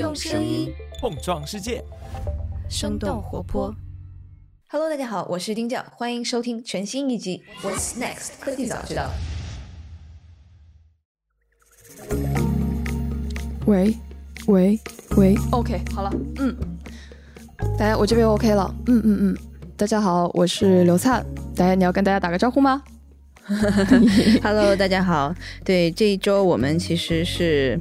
用声音碰撞世界，生动活泼。Hello，大家好，我是丁教，欢迎收听全新一集《What's Next 科技早知道》。喂，喂，喂，OK，好了，嗯，大家我这边 OK 了，嗯嗯嗯，大家好，我是刘灿，大家你要跟大家打个招呼吗？Hello，大家好，对，这一周我们其实是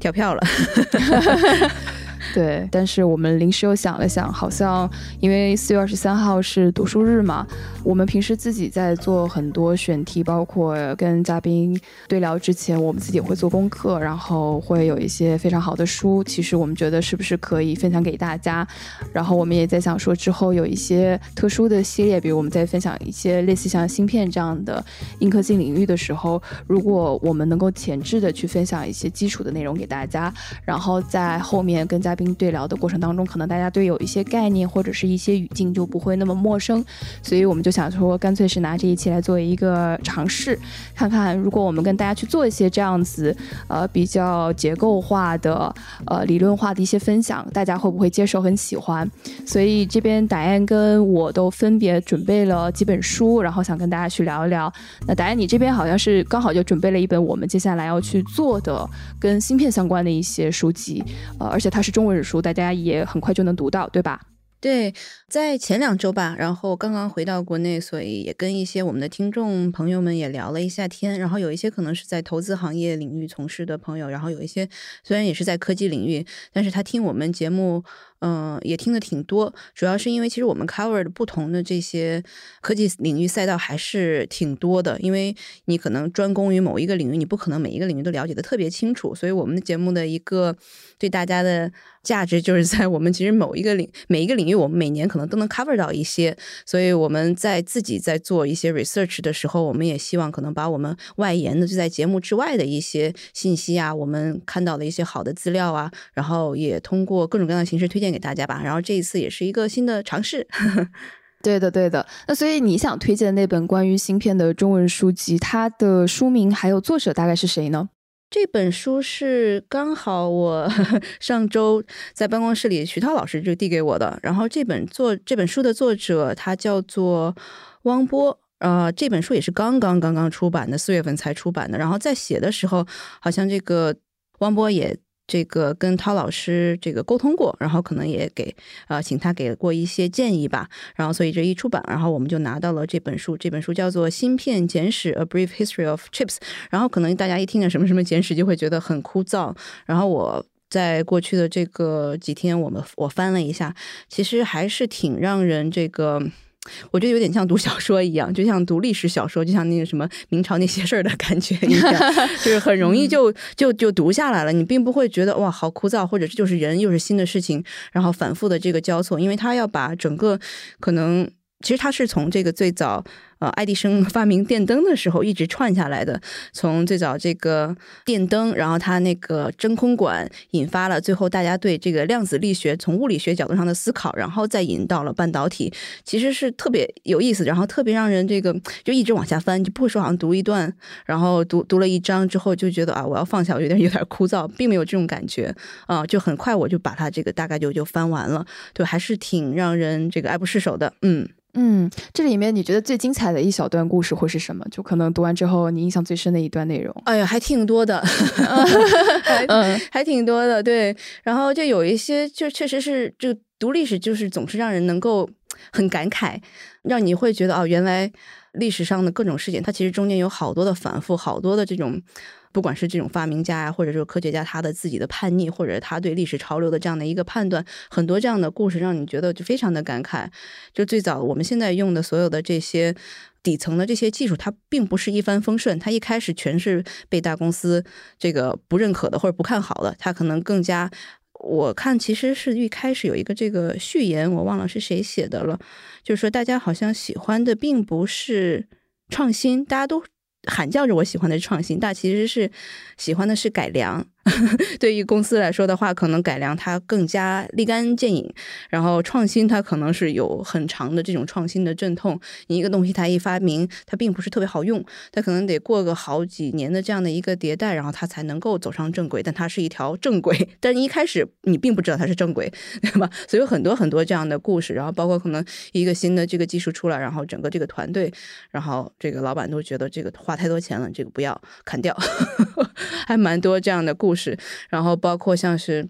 跳票了。对，但是我们临时又想了想，好像因为四月二十三号是读书日嘛，我们平时自己在做很多选题，包括跟嘉宾对聊之前，我们自己会做功课，然后会有一些非常好的书。其实我们觉得是不是可以分享给大家？然后我们也在想说，之后有一些特殊的系列，比如我们在分享一些类似像芯片这样的硬科技领域的时候，如果我们能够前置的去分享一些基础的内容给大家，然后在后面跟嘉宾。对聊的过程当中，可能大家对有一些概念或者是一些语境就不会那么陌生，所以我们就想说，干脆是拿这一期来作为一个尝试，看看如果我们跟大家去做一些这样子，呃，比较结构化的、呃，理论化的一些分享，大家会不会接受、很喜欢？所以这边达燕跟我都分别准备了几本书，然后想跟大家去聊一聊。那达燕，你这边好像是刚好就准备了一本我们接下来要去做的跟芯片相关的一些书籍，呃，而且它是中文。或者书大家也很快就能读到，对吧？对，在前两周吧，然后刚刚回到国内，所以也跟一些我们的听众朋友们也聊了一下天。然后有一些可能是在投资行业领域从事的朋友，然后有一些虽然也是在科技领域，但是他听我们节目。嗯，也听的挺多，主要是因为其实我们 cover 的不同的这些科技领域赛道还是挺多的，因为你可能专攻于某一个领域，你不可能每一个领域都了解的特别清楚，所以我们的节目的一个对大家的价值就是在我们其实某一个领每一个领域，我们每年可能都能 cover 到一些，所以我们在自己在做一些 research 的时候，我们也希望可能把我们外延的就在节目之外的一些信息啊，我们看到的一些好的资料啊，然后也通过各种各样的形式推荐。给大家吧，然后这一次也是一个新的尝试。对的，对的。那所以你想推荐的那本关于芯片的中文书籍，它的书名还有作者大概是谁呢？这本书是刚好我 上周在办公室里，徐涛老师就递给我的。然后这本作这本书的作者他叫做汪波，呃，这本书也是刚刚刚刚出版的，四月份才出版的。然后在写的时候，好像这个汪波也。这个跟涛老师这个沟通过，然后可能也给啊，请他给过一些建议吧。然后所以这一出版，然后我们就拿到了这本书。这本书叫做《芯片简史：A Brief History of Chips》。然后可能大家一听见什么什么简史，就会觉得很枯燥。然后我在过去的这个几天，我们我翻了一下，其实还是挺让人这个。我觉得有点像读小说一样，就像读历史小说，就像那个什么明朝那些事儿的感觉一样，就是很容易就就就读下来了。你并不会觉得哇好枯燥，或者这就是人又是新的事情，然后反复的这个交错，因为他要把整个可能其实他是从这个最早。呃，爱迪生发明电灯的时候一直串下来的，从最早这个电灯，然后它那个真空管引发了最后大家对这个量子力学从物理学角度上的思考，然后再引到了半导体，其实是特别有意思，然后特别让人这个就一直往下翻，就不会说好像读一段，然后读读了一章之后就觉得啊我要放下，我有点有点枯燥，并没有这种感觉。啊，就很快我就把它这个大概就就翻完了，对，还是挺让人这个爱不释手的，嗯。嗯，这里面你觉得最精彩的一小段故事会是什么？就可能读完之后你印象最深的一段内容。哎呀，还挺多的，还还挺多的。对，然后就有一些，就确实是，就读历史就是总是让人能够很感慨，让你会觉得哦，原来历史上的各种事件，它其实中间有好多的反复，好多的这种。不管是这种发明家呀，或者是科学家，他的自己的叛逆，或者他对历史潮流的这样的一个判断，很多这样的故事让你觉得就非常的感慨。就最早我们现在用的所有的这些底层的这些技术，它并不是一帆风顺，它一开始全是被大公司这个不认可的或者不看好的。它可能更加，我看其实是一开始有一个这个序言，我忘了是谁写的了，就是说大家好像喜欢的并不是创新，大家都。喊叫着我喜欢的创新，但其实是喜欢的是改良。对于公司来说的话，可能改良它更加立竿见影，然后创新它可能是有很长的这种创新的阵痛。你一个东西它一发明，它并不是特别好用，它可能得过个好几年的这样的一个迭代，然后它才能够走上正轨。但它是一条正轨，但一开始你并不知道它是正轨，对吧？所以有很多很多这样的故事，然后包括可能一个新的这个技术出来，然后整个这个团队，然后这个老板都觉得这个花太多钱了，这个不要砍掉，还蛮多这样的故故事。然后包括像是。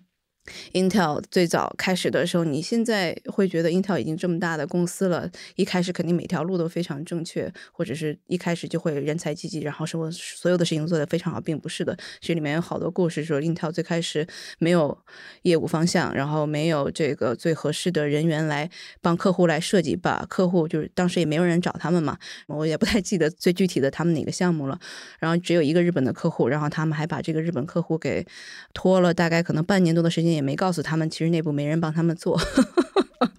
Intel 最早开始的时候，你现在会觉得 Intel 已经这么大的公司了，一开始肯定每条路都非常正确，或者是一开始就会人才济济，然后说所有的事情做得非常好，并不是的。这里面有好多故事，说 Intel 最开始没有业务方向，然后没有这个最合适的人员来帮客户来设计，把客户就是当时也没有人找他们嘛，我也不太记得最具体的他们哪个项目了。然后只有一个日本的客户，然后他们还把这个日本客户给拖了大概可能半年多的时间。也没告诉他们，其实内部没人帮他们做。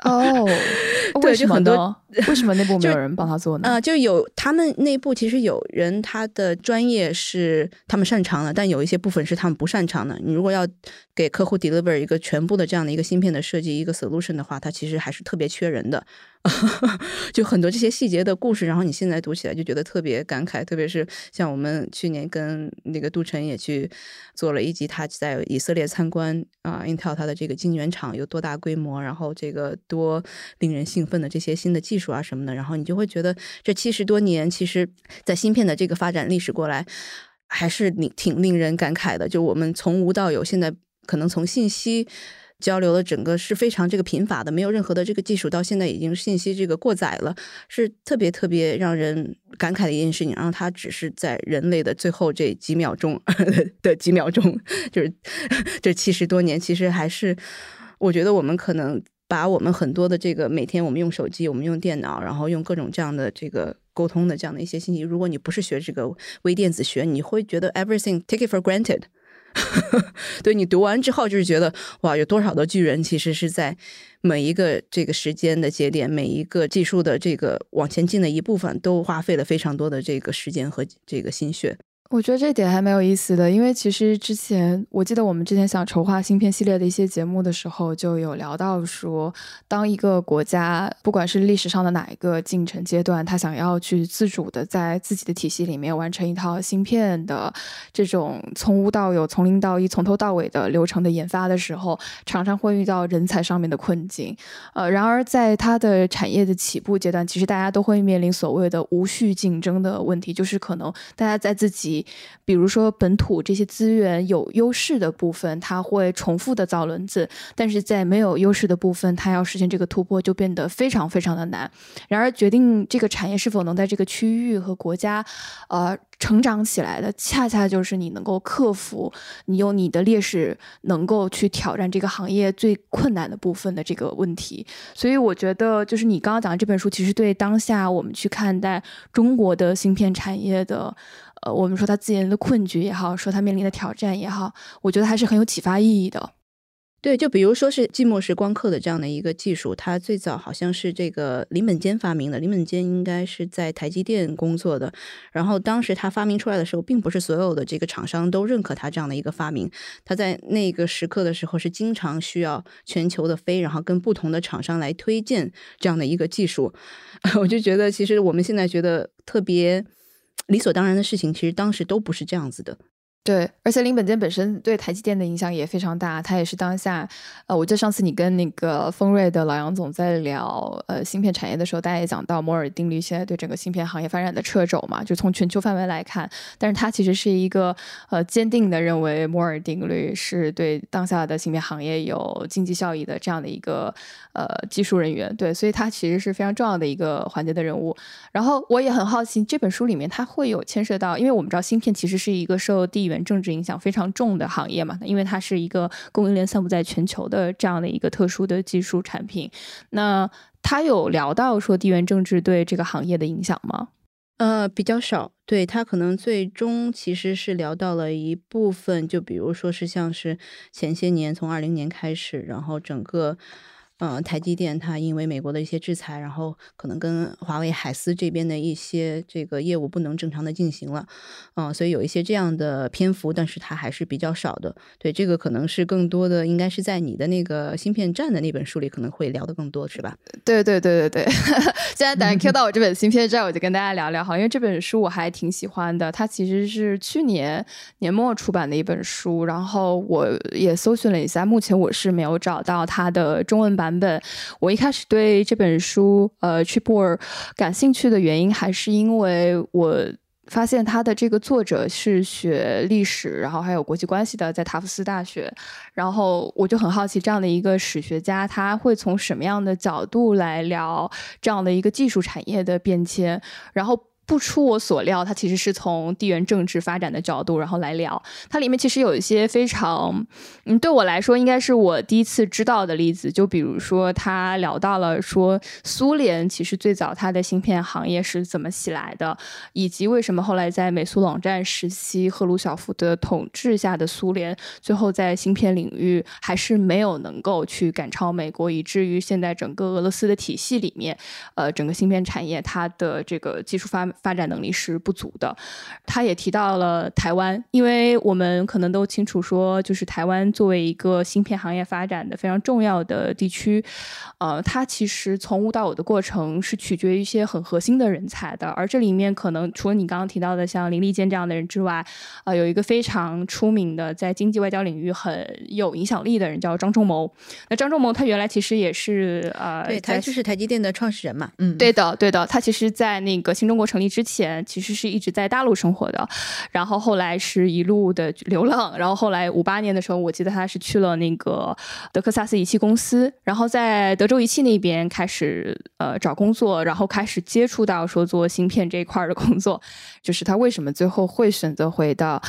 哦，对，就很多，为什么内部没有人帮他做呢？啊，就有他们内部其实有人，他的专业是他们擅长的，但有一些部分是他们不擅长的。你如果要给客户 deliver 一个全部的这样的一个芯片的设计，一个 solution 的话，它其实还是特别缺人的。就很多这些细节的故事，然后你现在读起来就觉得特别感慨。特别是像我们去年跟那个杜晨也去做了一集，他在以色列参观啊，Intel 它的这个晶圆厂有多大规模，然后这个多令人兴奋的这些新的技术啊什么的，然后你就会觉得这七十多年，其实在芯片的这个发展历史过来，还是你挺令人感慨的。就我们从无到有，现在可能从信息。交流的整个是非常这个贫乏的，没有任何的这个技术，到现在已经信息这个过载了，是特别特别让人感慨的一件事情。然后它只是在人类的最后这几秒钟 的几秒钟，就是 这七十多年，其实还是我觉得我们可能把我们很多的这个每天我们用手机，我们用电脑，然后用各种这样的这个沟通的这样的一些信息，如果你不是学这个微电子学，你会觉得 everything take it for granted。对你读完之后，就是觉得哇，有多少的巨人其实是在每一个这个时间的节点，每一个技术的这个往前进的一部分，都花费了非常多的这个时间和这个心血。我觉得这点还蛮有意思的，因为其实之前我记得我们之前想筹划芯片系列的一些节目的时候，就有聊到说，当一个国家不管是历史上的哪一个进程阶段，他想要去自主的在自己的体系里面完成一套芯片的这种从无到有、从零到一、从头到尾的流程的研发的时候，常常会遇到人才上面的困境。呃，然而在它的产业的起步阶段，其实大家都会面临所谓的无序竞争的问题，就是可能大家在自己。比如说，本土这些资源有优势的部分，它会重复的造轮子；但是在没有优势的部分，它要实现这个突破就变得非常非常的难。然而，决定这个产业是否能在这个区域和国家，呃，成长起来的，恰恰就是你能够克服你有你的劣势，能够去挑战这个行业最困难的部分的这个问题。所以，我觉得就是你刚刚讲的这本书，其实对当下我们去看待中国的芯片产业的。呃，我们说他自研的困局也好，说他面临的挑战也好，我觉得还是很有启发意义的。对，就比如说是寂寞时光刻的这样的一个技术，它最早好像是这个林本坚发明的。林本坚应该是在台积电工作的，然后当时他发明出来的时候，并不是所有的这个厂商都认可他这样的一个发明。他在那个时刻的时候是经常需要全球的飞，然后跟不同的厂商来推荐这样的一个技术。我就觉得，其实我们现在觉得特别。理所当然的事情，其实当时都不是这样子的。对，而且林本坚本身对台积电的影响也非常大，他也是当下，呃，我记得上次你跟那个丰瑞的老杨总在聊，呃，芯片产业的时候，大家也讲到摩尔定律现在对整个芯片行业发展的掣肘嘛，就从全球范围来看，但是他其实是一个呃坚定的认为摩尔定律是对当下的芯片行业有经济效益的这样的一个呃技术人员，对，所以他其实是非常重要的一个环节的人物。然后我也很好奇，这本书里面他会有牵涉到，因为我们知道芯片其实是一个受地缘政治影响非常重的行业嘛，因为它是一个供应链散布在全球的这样的一个特殊的技术产品。那他有聊到说地缘政治对这个行业的影响吗？呃，比较少。对他可能最终其实是聊到了一部分，就比如说是像是前些年从二零年开始，然后整个。嗯，台积电它因为美国的一些制裁，然后可能跟华为海思这边的一些这个业务不能正常的进行了，嗯，所以有一些这样的篇幅，但是它还是比较少的。对，这个可能是更多的，应该是在你的那个芯片站的那本书里可能会聊的更多，是吧？对对对对对。现在等然 Q 到我这本芯片站，我就跟大家聊聊哈，因为这本书我还挺喜欢的，它其实是去年年末出版的一本书，然后我也搜寻了一下，目前我是没有找到它的中文版。版本，我一开始对这本书呃 t r i p l 感兴趣的原因，还是因为我发现他的这个作者是学历史，然后还有国际关系的，在塔夫斯大学，然后我就很好奇，这样的一个史学家，他会从什么样的角度来聊这样的一个技术产业的变迁，然后。不出我所料，它其实是从地缘政治发展的角度，然后来聊。它里面其实有一些非常，嗯，对我来说应该是我第一次知道的例子。就比如说，他聊到了说，苏联其实最早它的芯片行业是怎么起来的，以及为什么后来在美苏冷战时期，赫鲁晓夫的统治下的苏联，最后在芯片领域还是没有能够去赶超美国，以至于现在整个俄罗斯的体系里面，呃，整个芯片产业它的这个技术发发展能力是不足的，他也提到了台湾，因为我们可能都清楚说，就是台湾作为一个芯片行业发展的非常重要的地区，呃，它其实从无到有的过程是取决于一些很核心的人才的，而这里面可能除了你刚刚提到的像林立坚这样的人之外，呃，有一个非常出名的在经济外交领域很有影响力的人叫张忠谋。那张忠谋他原来其实也是呃，对他就是台积电的创始人嘛，嗯，对的，对的，他其实在那个新中国成立。之前其实是一直在大陆生活的，然后后来是一路的流浪，然后后来五八年的时候，我记得他是去了那个德克萨斯仪器公司，然后在德州仪器那边开始呃找工作，然后开始接触到说做芯片这一块的工作，就是他为什么最后会选择回到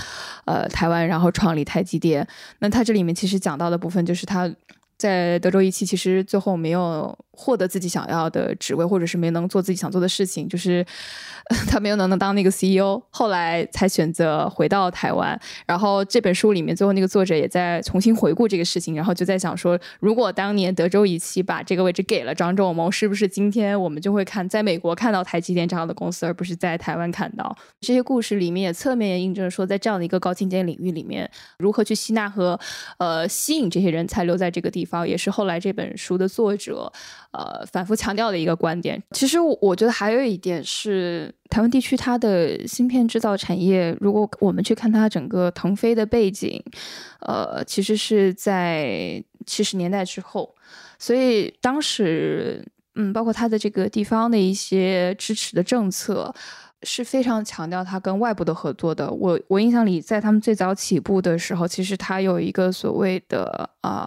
呃台湾，然后创立台积电？那他这里面其实讲到的部分就是他。在德州仪器，其实最后没有获得自己想要的职位，或者是没能做自己想做的事情，就是 他没有能能当那个 CEO。后来才选择回到台湾。然后这本书里面，最后那个作者也在重新回顾这个事情，然后就在想说，如果当年德州仪器把这个位置给了张仲谋，是不是今天我们就会看在美国看到台积电这样的公司，而不是在台湾看到这些故事里面也侧面也印证说，在这样的一个高精尖领域里面，如何去吸纳和呃吸引这些人才留在这个地方。也是后来这本书的作者，呃，反复强调的一个观点。其实我觉得还有一点是，台湾地区它的芯片制造产业，如果我们去看它整个腾飞的背景，呃，其实是在七十年代之后，所以当时，嗯，包括它的这个地方的一些支持的政策。是非常强调它跟外部的合作的。我我印象里，在他们最早起步的时候，其实它有一个所谓的呃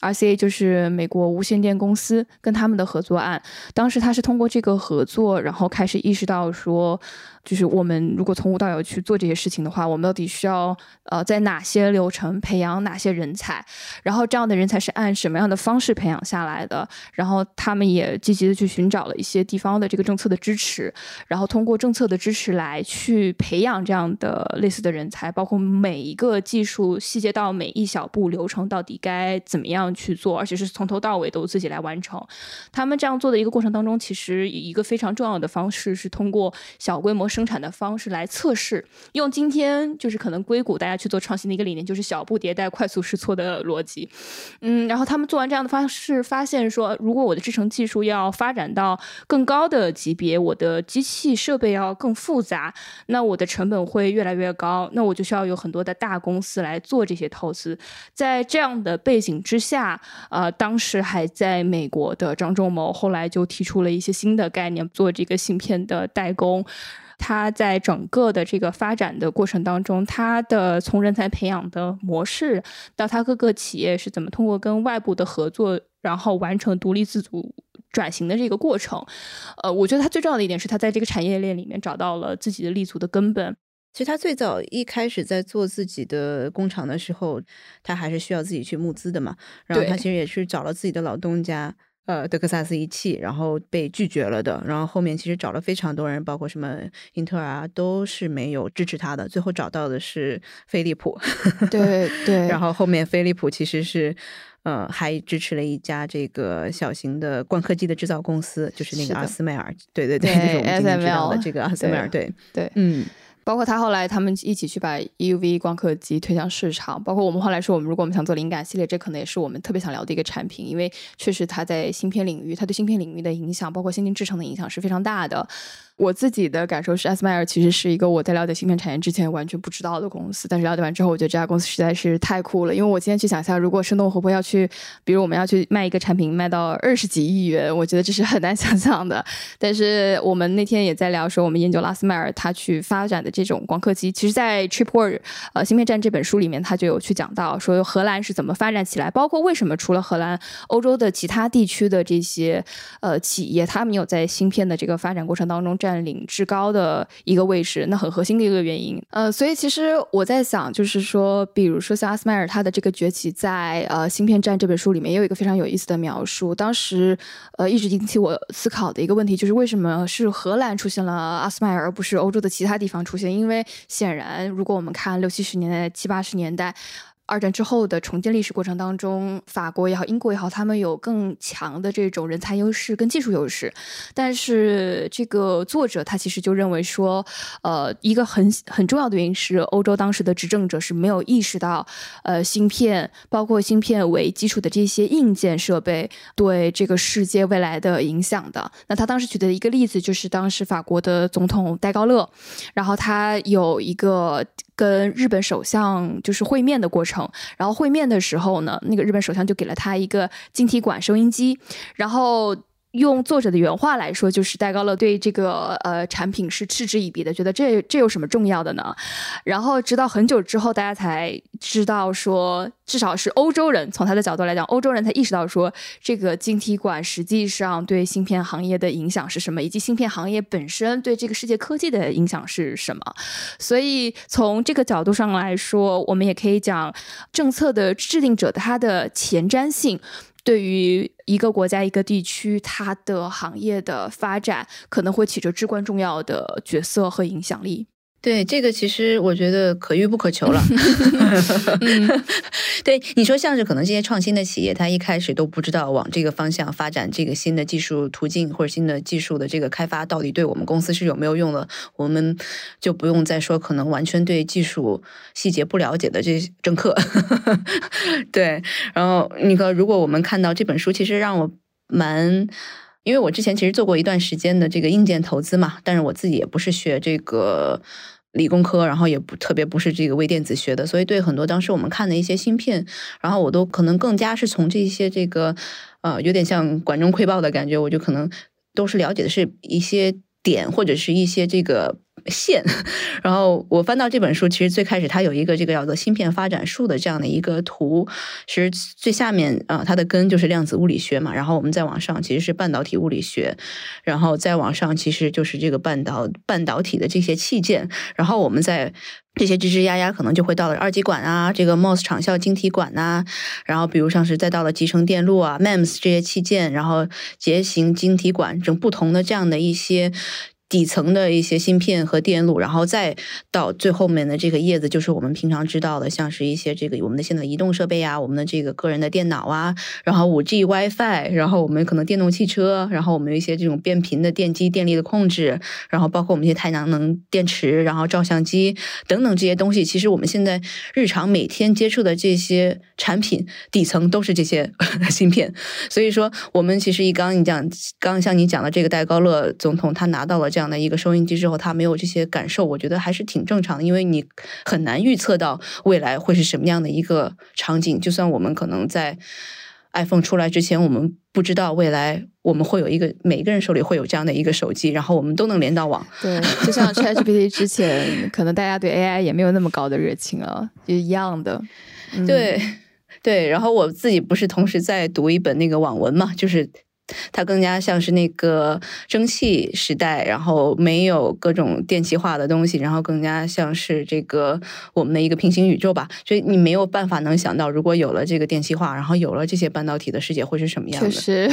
RCA 就是美国无线电公司跟他们的合作案。当时他是通过这个合作，然后开始意识到说。就是我们如果从无到有去做这些事情的话，我们到底需要呃在哪些流程培养哪些人才？然后这样的人才是按什么样的方式培养下来的？然后他们也积极的去寻找了一些地方的这个政策的支持，然后通过政策的支持来去培养这样的类似的人才，包括每一个技术细节到每一小步流程到底该怎么样去做，而且是从头到尾都自己来完成。他们这样做的一个过程当中，其实以一个非常重要的方式是通过小规模。生产的方式来测试，用今天就是可能硅谷大家去做创新的一个理念，就是小步迭代、快速试错的逻辑。嗯，然后他们做完这样的方式，发现说，如果我的制程技术要发展到更高的级别，我的机器设备要更复杂，那我的成本会越来越高，那我就需要有很多的大公司来做这些投资。在这样的背景之下，大呃，当时还在美国的张仲谋后来就提出了一些新的概念，做这个芯片的代工。他在整个的这个发展的过程当中，他的从人才培养的模式，到他各个企业是怎么通过跟外部的合作，然后完成独立自主转型的这个过程，呃，我觉得他最重要的一点是他在这个产业链里面找到了自己的立足的根本。其实他最早一开始在做自己的工厂的时候，他还是需要自己去募资的嘛，然后他其实也是找了自己的老东家。呃德克萨斯仪器，然后被拒绝了的。然后后面其实找了非常多人，包括什么英特尔啊，都是没有支持他的。最后找到的是飞利浦，对 对。然后后面飞利浦其实是。呃，还支持了一家这个小型的光刻机的制造公司，就是那个阿斯麦尔，对对对，就是我们今天知道的这个阿斯麦尔，对对，嗯。包括他后来他们一起去把 EUV 光刻机推向市场，包括我们后来说，我们如果我们想做灵感系列，这可能也是我们特别想聊的一个产品，因为确实它在芯片领域，它对芯片领域的影响，包括先进制程的影响是非常大的。我自己的感受是，阿斯麦尔其实是一个我在了解芯片产业之前完全不知道的公司，但是了解完之后，我觉得这家公司实在是太酷了。因为我今天去想象，如果生动活泼要去，比如我们要去卖一个产品，卖到二十几亿元，我觉得这是很难 想象的。但是我们那天也在聊说，我们研究拉斯麦尔他去发展的这种光刻机，其实，在《Chip War》呃芯片战这本书里面，他就有去讲到说荷兰是怎么发展起来，包括为什么除了荷兰，欧洲的其他地区的这些呃企业，他们有在芯片的这个发展过程当中占领至高。的一个位置，那很核心的一个原因，呃，所以其实我在想，就是说，比如说像阿斯麦尔他的这个崛起，在呃《芯片战》这本书里面也有一个非常有意思的描述。当时，呃，一直引起我思考的一个问题就是，为什么是荷兰出现了阿斯麦尔，而不是欧洲的其他地方出现？因为显然，如果我们看六七十年代、七八十年代。二战之后的重建历史过程当中，法国也好，英国也好，他们有更强的这种人才优势跟技术优势。但是这个作者他其实就认为说，呃，一个很很重要的原因是，欧洲当时的执政者是没有意识到，呃，芯片包括芯片为基础的这些硬件设备对这个世界未来的影响的。那他当时举的一个例子就是当时法国的总统戴高乐，然后他有一个。跟日本首相就是会面的过程，然后会面的时候呢，那个日本首相就给了他一个晶体管收音机，然后。用作者的原话来说，就是戴高乐对这个呃产品是嗤之以鼻的，觉得这这有什么重要的呢？然后直到很久之后，大家才知道说，至少是欧洲人从他的角度来讲，欧洲人才意识到说，这个晶体管实际上对芯片行业的影响是什么，以及芯片行业本身对这个世界科技的影响是什么。所以从这个角度上来说，我们也可以讲政策的制定者他的前瞻性。对于一个国家、一个地区，它的行业的发展可能会起着至关重要的角色和影响力。对这个，其实我觉得可遇不可求了。对你说，像是可能这些创新的企业，它一开始都不知道往这个方向发展，这个新的技术途径或者新的技术的这个开发，到底对我们公司是有没有用的，我们就不用再说可能完全对技术细节不了解的这些政客。对，然后你说，如果我们看到这本书，其实让我蛮。因为我之前其实做过一段时间的这个硬件投资嘛，但是我自己也不是学这个理工科，然后也不特别不是这个微电子学的，所以对很多当时我们看的一些芯片，然后我都可能更加是从这些这个呃有点像管中窥豹的感觉，我就可能都是了解的是一些点或者是一些这个。线，然后我翻到这本书，其实最开始它有一个这个叫做芯片发展树的这样的一个图，其实最下面啊，它的根就是量子物理学嘛，然后我们再往上其实是半导体物理学，然后再往上其实就是这个半导半导体的这些器件，然后我们在这些吱吱呀呀可能就会到了二极管啊，这个 MOS 长效晶体管呐，然后比如像是再到了集成电路啊，MEMS 这些器件，然后结型晶体管等不同的这样的一些。底层的一些芯片和电路，然后再到最后面的这个叶子，就是我们平常知道的，像是一些这个我们的现在移动设备啊，我们的这个个人的电脑啊，然后五 G WiFi，然后我们可能电动汽车，然后我们有一些这种变频的电机电力的控制，然后包括我们一些太阳能电池，然后照相机等等这些东西，其实我们现在日常每天接触的这些产品底层都是这些 芯片，所以说我们其实一刚你讲，刚像你讲的这个戴高乐总统，他拿到了。这样的一个收音机之后，他没有这些感受，我觉得还是挺正常的，因为你很难预测到未来会是什么样的一个场景。就算我们可能在 iPhone 出来之前，我们不知道未来我们会有一个每一个人手里会有这样的一个手机，然后我们都能连到网。对，就像 ChatGPT 之前，可能大家对 AI 也没有那么高的热情啊，就一样的。对对，然后我自己不是同时在读一本那个网文嘛，就是。它更加像是那个蒸汽时代，然后没有各种电气化的东西，然后更加像是这个我们的一个平行宇宙吧。所以你没有办法能想到，如果有了这个电气化，然后有了这些半导体的世界会是什么样的。确实，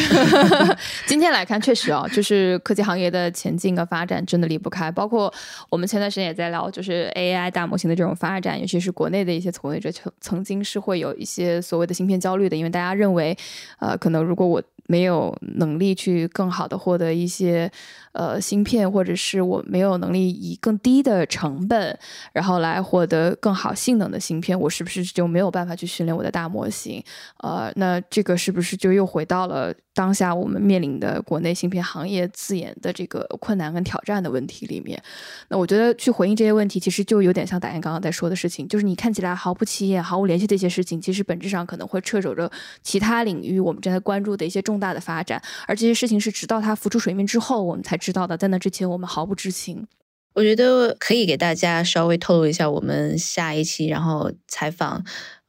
今天来看，确实啊，就是科技行业的前进和发展真的离不开。包括我们前段时间也在聊，就是 AI 大模型的这种发展，尤其是国内的一些从业者曾曾经是会有一些所谓的芯片焦虑的，因为大家认为，呃，可能如果我没有能力去更好的获得一些呃芯片，或者是我没有能力以更低的成本，然后来获得更好性能的芯片，我是不是就没有办法去训练我的大模型？呃，那这个是不是就又回到了当下我们面临的国内芯片行业自研的这个困难跟挑战的问题里面？那我觉得去回应这些问题，其实就有点像导演刚刚在说的事情，就是你看起来毫不起眼、毫无联系的一些事情，其实本质上可能会掣肘着其他领域我们正在关注的一些。重大的发展，而这些事情是直到它浮出水面之后，我们才知道的。在那之前，我们毫不知情。我觉得可以给大家稍微透露一下，我们下一期然后采访，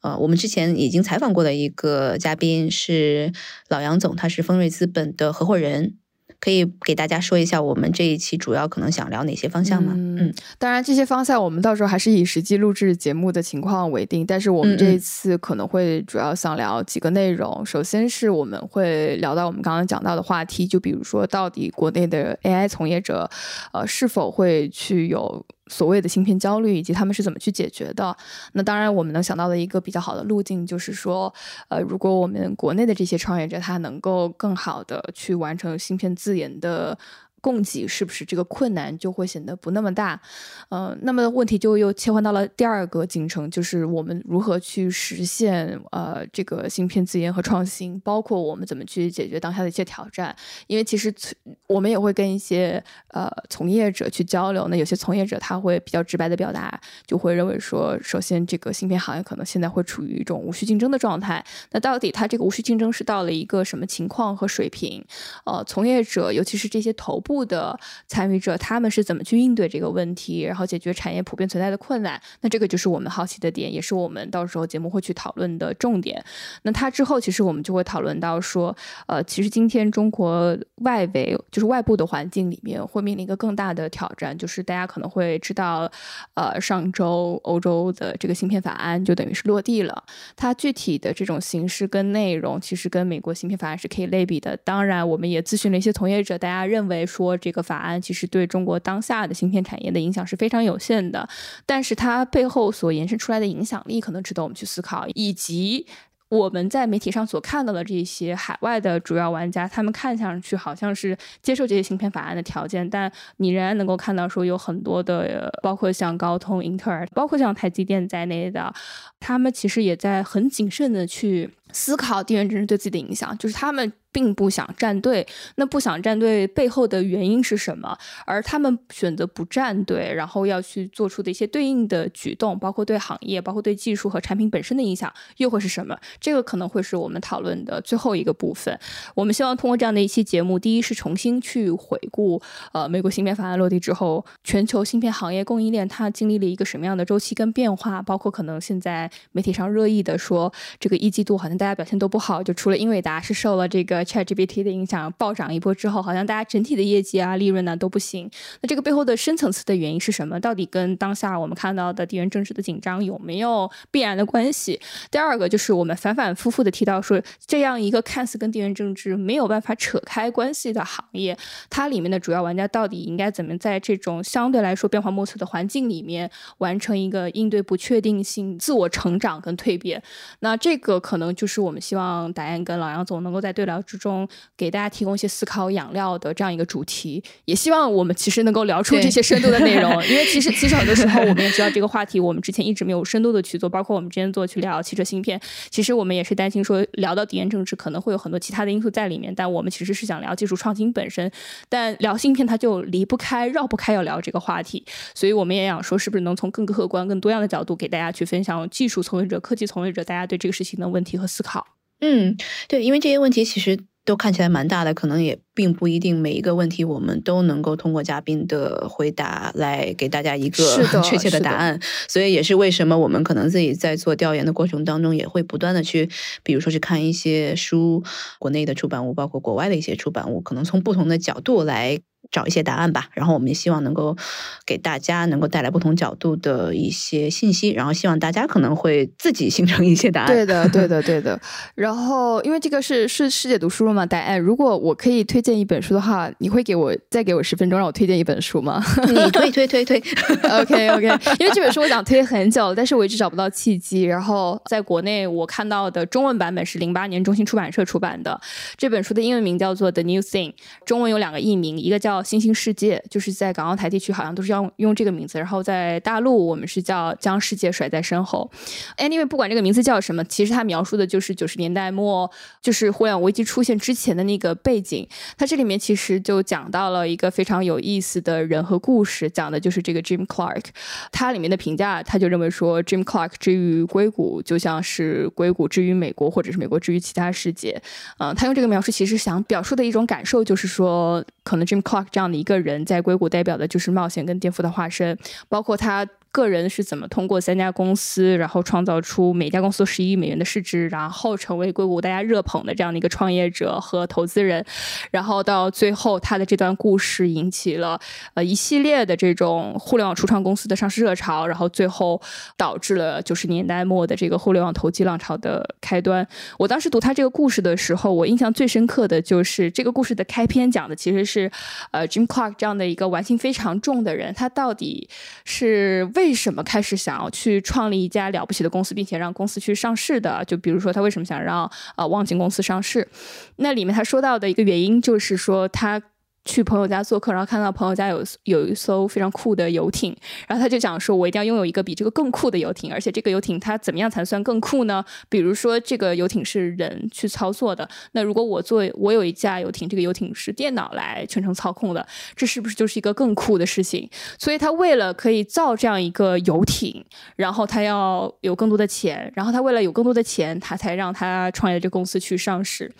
呃，我们之前已经采访过的一个嘉宾是老杨总，他是丰瑞资本的合伙人。可以给大家说一下，我们这一期主要可能想聊哪些方向吗？嗯，当然这些方向我们到时候还是以实际录制节目的情况为定。但是我们这一次可能会主要想聊几个内容。首先是我们会聊到我们刚刚讲到的话题，就比如说到底国内的 AI 从业者，呃，是否会去有。所谓的芯片焦虑以及他们是怎么去解决的？那当然，我们能想到的一个比较好的路径就是说，呃，如果我们国内的这些创业者他能够更好的去完成芯片自研的。供给是不是这个困难就会显得不那么大？呃，那么问题就又切换到了第二个进程，就是我们如何去实现呃这个芯片自研和创新，包括我们怎么去解决当下的一些挑战。因为其实我们也会跟一些呃从业者去交流，那有些从业者他会比较直白的表达，就会认为说，首先这个芯片行业可能现在会处于一种无序竞争的状态。那到底它这个无序竞争是到了一个什么情况和水平？呃，从业者尤其是这些头部。的参与者，他们是怎么去应对这个问题，然后解决产业普遍存在的困难？那这个就是我们好奇的点，也是我们到时候节目会去讨论的重点。那它之后，其实我们就会讨论到说，呃，其实今天中国外围就是外部的环境里面，会面临一个更大的挑战，就是大家可能会知道，呃，上周欧洲的这个芯片法案就等于是落地了。它具体的这种形式跟内容，其实跟美国芯片法案是可以类比的。当然，我们也咨询了一些从业者，大家认为说。说这个法案其实对中国当下的芯片产业的影响是非常有限的，但是它背后所延伸出来的影响力可能值得我们去思考，以及我们在媒体上所看到的这些海外的主要玩家，他们看上去好像是接受这些芯片法案的条件，但你仍然能够看到说有很多的，包括像高通、英特尔，包括像台积电在内的，他们其实也在很谨慎的去思考地缘政治对自己的影响，就是他们。并不想站队，那不想站队背后的原因是什么？而他们选择不站队，然后要去做出的一些对应的举动，包括对行业、包括对技术和产品本身的影响，又会是什么？这个可能会是我们讨论的最后一个部分。我们希望通过这样的一期节目，第一是重新去回顾，呃，美国芯片法案落地之后，全球芯片行业供应链它经历了一个什么样的周期跟变化，包括可能现在媒体上热议的说，这个一季度好像大家表现都不好，就除了英伟达是受了这个。ChatGPT 的影响暴涨一波之后，好像大家整体的业绩啊、利润呢都不行。那这个背后的深层次的原因是什么？到底跟当下我们看到的地缘政治的紧张有没有必然的关系？第二个就是我们反反复复的提到说，这样一个看似跟地缘政治没有办法扯开关系的行业，它里面的主要玩家到底应该怎么在这种相对来说变化莫测的环境里面完成一个应对不确定性、自我成长跟蜕变？那这个可能就是我们希望达燕跟老杨总能够在对聊之。中给大家提供一些思考养料的这样一个主题，也希望我们其实能够聊出这些深度的内容。因为其实其实很多时候我们也知道这个话题，我们之前一直没有深度的去做，包括我们之前做去聊汽车芯片，其实我们也是担心说聊到地缘政治可能会有很多其他的因素在里面，但我们其实是想聊技术创新本身。但聊芯片它就离不开绕不开要聊这个话题，所以我们也想说是不是能从更客观、更多样的角度给大家去分享技术从业者、科技从业者大家对这个事情的问题和思考。嗯，对，因为这些问题其实。都看起来蛮大的，可能也并不一定每一个问题我们都能够通过嘉宾的回答来给大家一个确切的答案。所以也是为什么我们可能自己在做调研的过程当中，也会不断的去，比如说去看一些书，国内的出版物，包括国外的一些出版物，可能从不同的角度来。找一些答案吧，然后我们也希望能够给大家能够带来不同角度的一些信息，然后希望大家可能会自己形成一些答案。对的，对的，对的。然后，因为这个是是世界读书嘛，答案。如果我可以推荐一本书的话，你会给我再给我十分钟，让我推荐一本书吗？你推推推推。OK OK，因为这本书我想推很久了，但是我一直找不到契机。然后在国内我看到的中文版本是零八年中信出版社出版的，这本书的英文名叫做《The New Thing》，中文有两个译名，一个叫。新兴世界就是在港澳台地区，好像都是要用这个名字。然后在大陆，我们是叫将世界甩在身后。Anyway，不管这个名字叫什么，其实它描述的就是九十年代末，就是互联网危机出现之前的那个背景。它这里面其实就讲到了一个非常有意思的人和故事，讲的就是这个 Jim Clark。他里面的评价，他就认为说，Jim Clark 之于硅谷，就像是硅谷之于美国，或者是美国之于其他世界。嗯，他用这个描述，其实想表述的一种感受就是说，可能 Jim Clark。这样的一个人，在硅谷代表的就是冒险跟颠覆的化身，包括他。个人是怎么通过三家公司，然后创造出每家公司十亿美元的市值，然后成为硅谷大家热捧的这样的一个创业者和投资人，然后到最后他的这段故事引起了呃一系列的这种互联网初创公司的上市热潮，然后最后导致了九十年代末的这个互联网投机浪潮的开端。我当时读他这个故事的时候，我印象最深刻的就是这个故事的开篇讲的其实是呃 Jim Clark 这样的一个玩心非常重的人，他到底是为为什么开始想要去创立一家了不起的公司，并且让公司去上市的？就比如说，他为什么想让呃望京公司上市？那里面他说到的一个原因就是说他。去朋友家做客，然后看到朋友家有有一艘非常酷的游艇，然后他就讲说：“我一定要拥有一个比这个更酷的游艇，而且这个游艇它怎么样才算更酷呢？比如说这个游艇是人去操作的，那如果我做我有一架游艇，这个游艇是电脑来全程操控的，这是不是就是一个更酷的事情？所以他为了可以造这样一个游艇，然后他要有更多的钱，然后他为了有更多的钱，他才让他创业的这个公司去上市，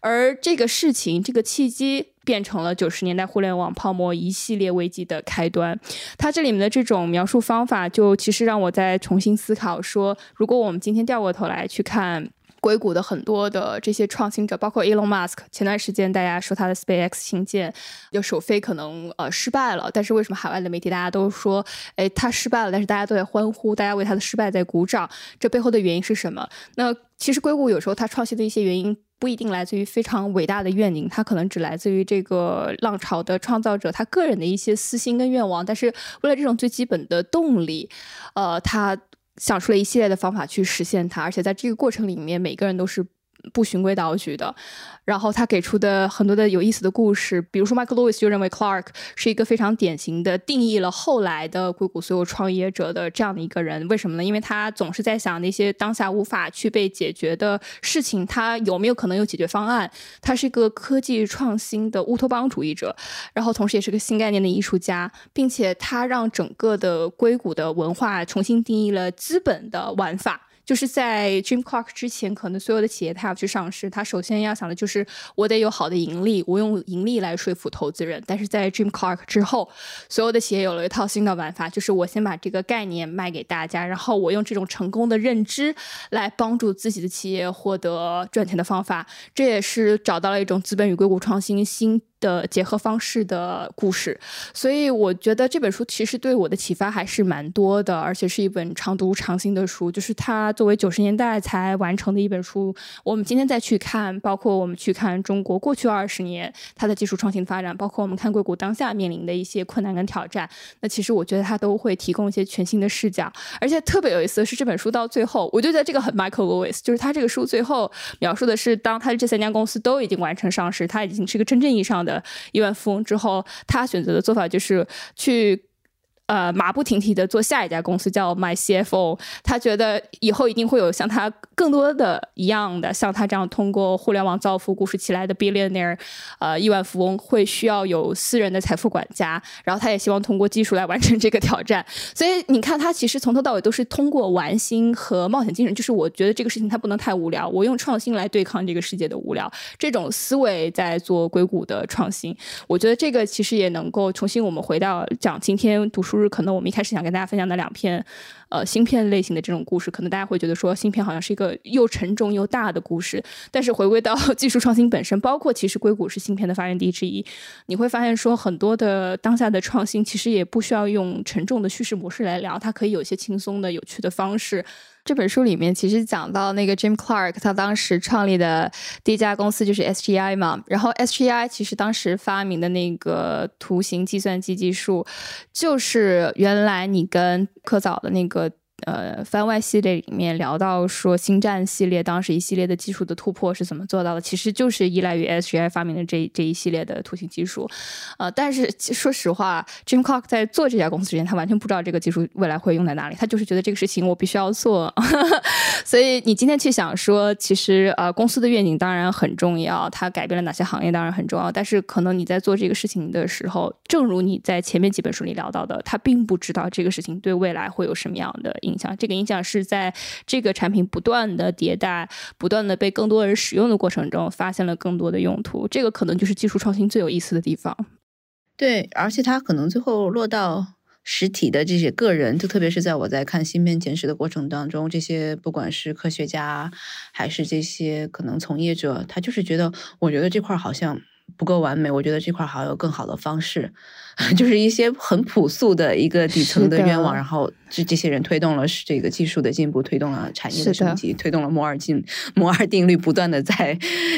而这个事情这个契机。”变成了九十年代互联网泡沫一系列危机的开端。它这里面的这种描述方法，就其实让我再重新思考：说如果我们今天掉过头来去看硅谷的很多的这些创新者，包括 Elon Musk，前段时间大家说他的 SpaceX 星舰就首飞可能呃失败了，但是为什么海外的媒体大家都说，哎，他失败了，但是大家都在欢呼，大家为他的失败在鼓掌，这背后的原因是什么？那其实硅谷有时候它创新的一些原因。不一定来自于非常伟大的愿景，它可能只来自于这个浪潮的创造者他个人的一些私心跟愿望。但是为了这种最基本的动力，呃，他想出了一系列的方法去实现它，而且在这个过程里面，每个人都是。不循规蹈矩的，然后他给出的很多的有意思的故事，比如说 Michael Lewis 就认为 Clark 是一个非常典型的定义了后来的硅谷所有创业者的这样的一个人。为什么呢？因为他总是在想那些当下无法去被解决的事情，他有没有可能有解决方案？他是一个科技创新的乌托邦主义者，然后同时也是个新概念的艺术家，并且他让整个的硅谷的文化重新定义了资本的玩法。就是在 Jim Clark 之前，可能所有的企业他要去上市，他首先要想的就是我得有好的盈利，我用盈利来说服投资人。但是在 Jim Clark 之后，所有的企业有了一套新的玩法，就是我先把这个概念卖给大家，然后我用这种成功的认知来帮助自己的企业获得赚钱的方法。这也是找到了一种资本与硅谷创新新。的结合方式的故事，所以我觉得这本书其实对我的启发还是蛮多的，而且是一本常读常新的书。就是它作为九十年代才完成的一本书，我们今天再去看，包括我们去看中国过去二十年它的技术创新发展，包括我们看硅谷当下面临的一些困难跟挑战，那其实我觉得它都会提供一些全新的视角。而且特别有意思的是，这本书到最后，我觉得这个很 Michael Lewis，就是他这个书最后描述的是，当他的这三家公司都已经完成上市，他已经是一个真正意义上的。亿万富翁之后，他选择的做法就是去。呃马不停蹄的做下一家公司叫 My CFO，他觉得以后一定会有像他更多的一样的像他这样通过互联网造富故事起来的 billionaire，呃亿万富翁会需要有私人的财富管家，然后他也希望通过技术来完成这个挑战。所以你看，他其实从头到尾都是通过玩心和冒险精神，就是我觉得这个事情它不能太无聊，我用创新来对抗这个世界的无聊，这种思维在做硅谷的创新。我觉得这个其实也能够重新我们回到讲今天读书是，可能我们一开始想跟大家分享的两篇，呃，芯片类型的这种故事，可能大家会觉得说芯片好像是一个又沉重又大的故事，但是回归到 技术创新本身，包括其实硅谷是芯片的发源地之一，你会发现说很多的当下的创新其实也不需要用沉重的叙事模式来聊，它可以有一些轻松的、有趣的方式。这本书里面其实讲到那个 Jim Clark，他当时创立的第一家公司就是 SGI 嘛。然后 SGI 其实当时发明的那个图形计算机技术，就是原来你跟科早的那个。呃，番外系列里面聊到说，星战系列当时一系列的技术的突破是怎么做到的？其实就是依赖于 SGI 发明的这这一系列的图形技术。呃，但是说实话，Jim Clark 在做这家公司之前，他完全不知道这个技术未来会用在哪里。他就是觉得这个事情我必须要做。所以你今天去想说，其实呃，公司的愿景当然很重要，它改变了哪些行业当然很重要。但是可能你在做这个事情的时候，正如你在前面几本书里聊到的，他并不知道这个事情对未来会有什么样的影。影响这个影响是在这个产品不断的迭代、不断的被更多人使用的过程中，发现了更多的用途。这个可能就是技术创新最有意思的地方。对，而且它可能最后落到实体的这些个人，就特别是在我在看芯片简史的过程当中，这些不管是科学家还是这些可能从业者，他就是觉得，我觉得这块好像不够完美，我觉得这块好像有更好的方式。就是一些很朴素的一个底层的愿望，然后这这些人推动了这个技术的进步，推动了产业的升级，推动了摩尔进摩尔定律不断的在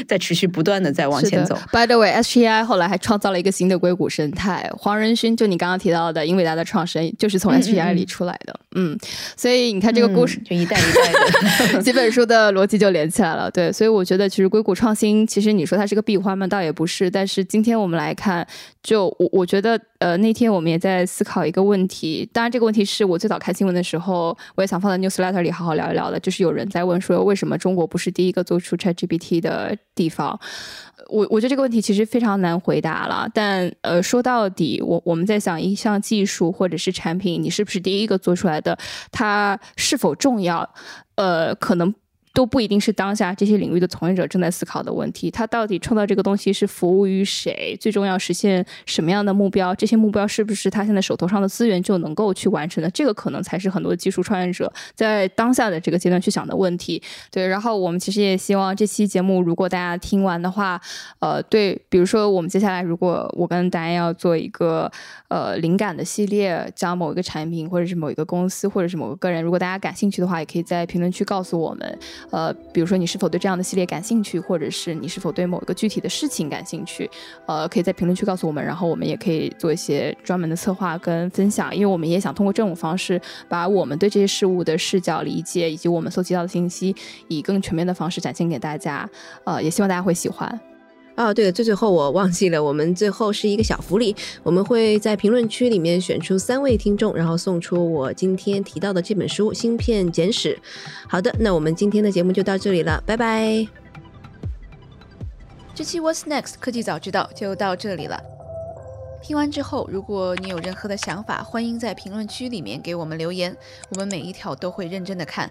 在持续不断的在往前走。By the way, SGI 后来还创造了一个新的硅谷生态。黄仁勋就你刚刚提到的英伟达的创始人就是从 SGI 里出来的。嗯，所以你看这个故事就一代一代的几 本书的逻辑就连起来了。对，所以我觉得其实硅谷创新，其实你说它是个闭环嘛？倒也不是。是但是今天我们来看，就我我觉得。呃，那天我们也在思考一个问题，当然这个问题是我最早看新闻的时候，我也想放在 newsletter 里好好聊一聊的，就是有人在问说，为什么中国不是第一个做出 ChatGPT 的地方？我我觉得这个问题其实非常难回答了，但呃，说到底，我我们在想一项技术或者是产品，你是不是第一个做出来的，它是否重要？呃，可能。都不一定是当下这些领域的从业者正在思考的问题。他到底创造这个东西是服务于谁？最终要实现什么样的目标？这些目标是不是他现在手头上的资源就能够去完成的？这个可能才是很多技术创业者在当下的这个阶段去想的问题。对，然后我们其实也希望这期节目，如果大家听完的话，呃，对，比如说我们接下来如果我跟大家要做一个呃灵感的系列，讲某一个产品或者是某一个公司或者是某个个人，如果大家感兴趣的话，也可以在评论区告诉我们。呃，比如说你是否对这样的系列感兴趣，或者是你是否对某一个具体的事情感兴趣，呃，可以在评论区告诉我们，然后我们也可以做一些专门的策划跟分享，因为我们也想通过这种方式，把我们对这些事物的视角理解，以及我们搜集到的信息，以更全面的方式展现给大家，呃，也希望大家会喜欢。哦，对了，最最后我忘记了，我们最后是一个小福利，我们会在评论区里面选出三位听众，然后送出我今天提到的这本书《芯片简史》。好的，那我们今天的节目就到这里了，拜拜。这期 What's Next 科技早知道就到这里了。听完之后，如果你有任何的想法，欢迎在评论区里面给我们留言，我们每一条都会认真的看。